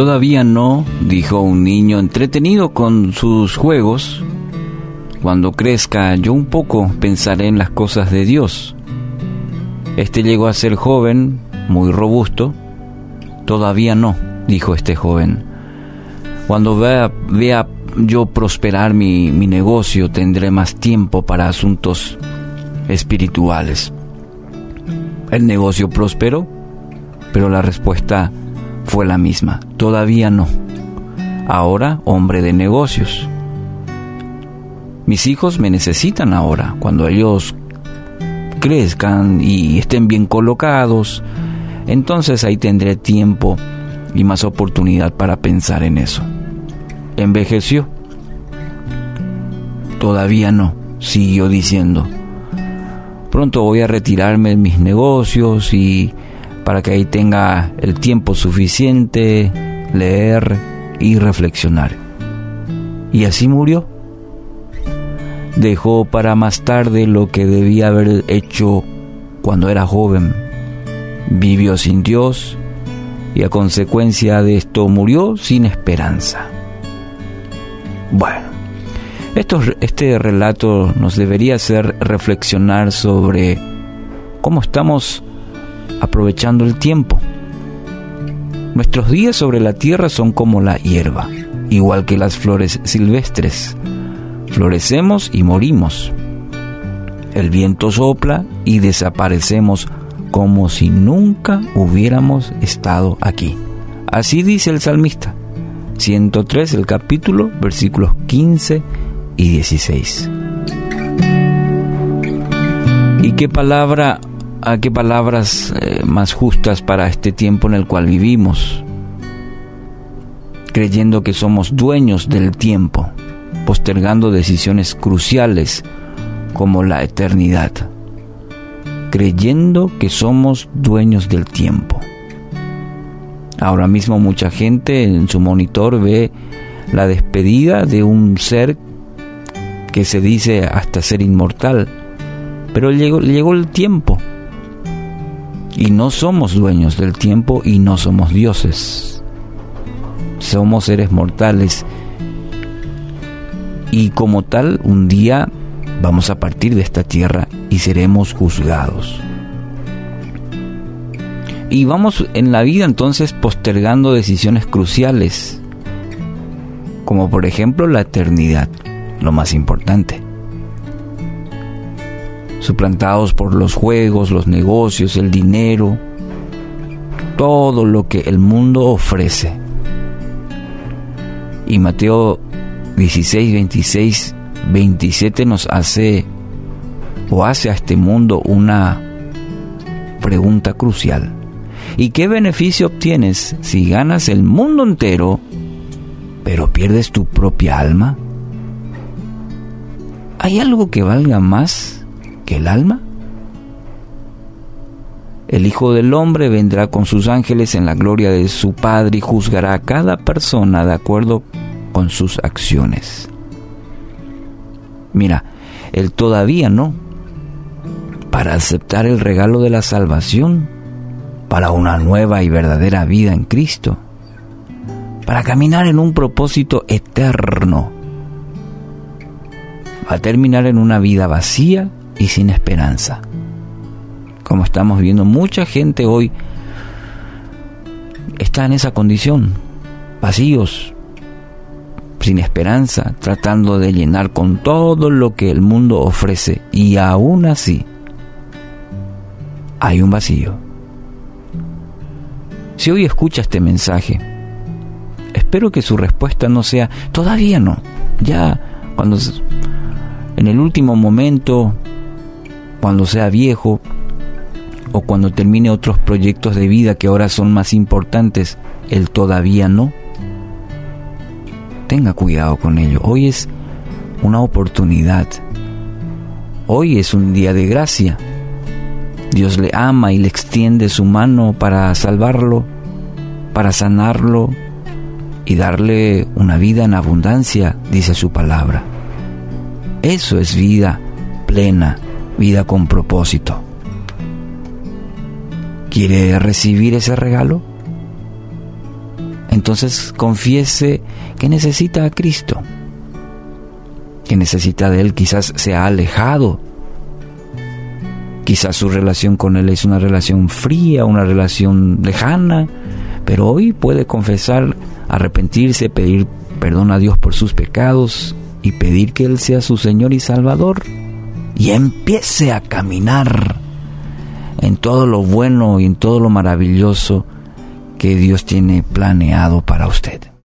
Todavía no, dijo un niño entretenido con sus juegos. Cuando crezca yo un poco pensaré en las cosas de Dios. Este llegó a ser joven, muy robusto. Todavía no, dijo este joven. Cuando vea, vea yo prosperar mi, mi negocio, tendré más tiempo para asuntos espirituales. El negocio prosperó, pero la respuesta fue la misma. Todavía no. Ahora, hombre de negocios. Mis hijos me necesitan ahora. Cuando ellos crezcan y estén bien colocados, entonces ahí tendré tiempo y más oportunidad para pensar en eso. Envejeció. Todavía no, siguió diciendo. Pronto voy a retirarme de mis negocios y para que ahí tenga el tiempo suficiente, leer y reflexionar. Y así murió. Dejó para más tarde lo que debía haber hecho cuando era joven. Vivió sin Dios y a consecuencia de esto murió sin esperanza. Bueno, esto, este relato nos debería hacer reflexionar sobre cómo estamos aprovechando el tiempo. Nuestros días sobre la tierra son como la hierba, igual que las flores silvestres. Florecemos y morimos. El viento sopla y desaparecemos como si nunca hubiéramos estado aquí. Así dice el salmista. 103, el capítulo, versículos 15 y 16. ¿Y qué palabra a qué palabras eh, más justas para este tiempo en el cual vivimos, creyendo que somos dueños del tiempo, postergando decisiones cruciales como la eternidad, creyendo que somos dueños del tiempo. Ahora mismo mucha gente en su monitor ve la despedida de un ser que se dice hasta ser inmortal, pero llegó, llegó el tiempo y no somos dueños del tiempo y no somos dioses. Somos seres mortales. Y como tal, un día vamos a partir de esta tierra y seremos juzgados. Y vamos en la vida entonces postergando decisiones cruciales, como por ejemplo la eternidad, lo más importante suplantados por los juegos, los negocios, el dinero, todo lo que el mundo ofrece. Y Mateo 16, 26, 27 nos hace o hace a este mundo una pregunta crucial. ¿Y qué beneficio obtienes si ganas el mundo entero, pero pierdes tu propia alma? ¿Hay algo que valga más el alma? El Hijo del Hombre vendrá con sus ángeles en la gloria de su Padre y juzgará a cada persona de acuerdo con sus acciones. Mira, Él todavía no. Para aceptar el regalo de la salvación, para una nueva y verdadera vida en Cristo, para caminar en un propósito eterno, va a terminar en una vida vacía y sin esperanza. Como estamos viendo, mucha gente hoy está en esa condición, vacíos, sin esperanza, tratando de llenar con todo lo que el mundo ofrece y aún así hay un vacío. Si hoy escucha este mensaje, espero que su respuesta no sea todavía no, ya cuando en el último momento cuando sea viejo o cuando termine otros proyectos de vida que ahora son más importantes, él todavía no. Tenga cuidado con ello. Hoy es una oportunidad. Hoy es un día de gracia. Dios le ama y le extiende su mano para salvarlo, para sanarlo y darle una vida en abundancia, dice su palabra. Eso es vida plena vida con propósito. ¿Quiere recibir ese regalo? entonces confiese que necesita a Cristo, que necesita de Él, quizás se ha alejado, quizás su relación con Él es una relación fría, una relación lejana, pero hoy puede confesar, arrepentirse, pedir perdón a Dios por sus pecados y pedir que Él sea su Señor y Salvador y empiece a caminar en todo lo bueno y en todo lo maravilloso que Dios tiene planeado para usted.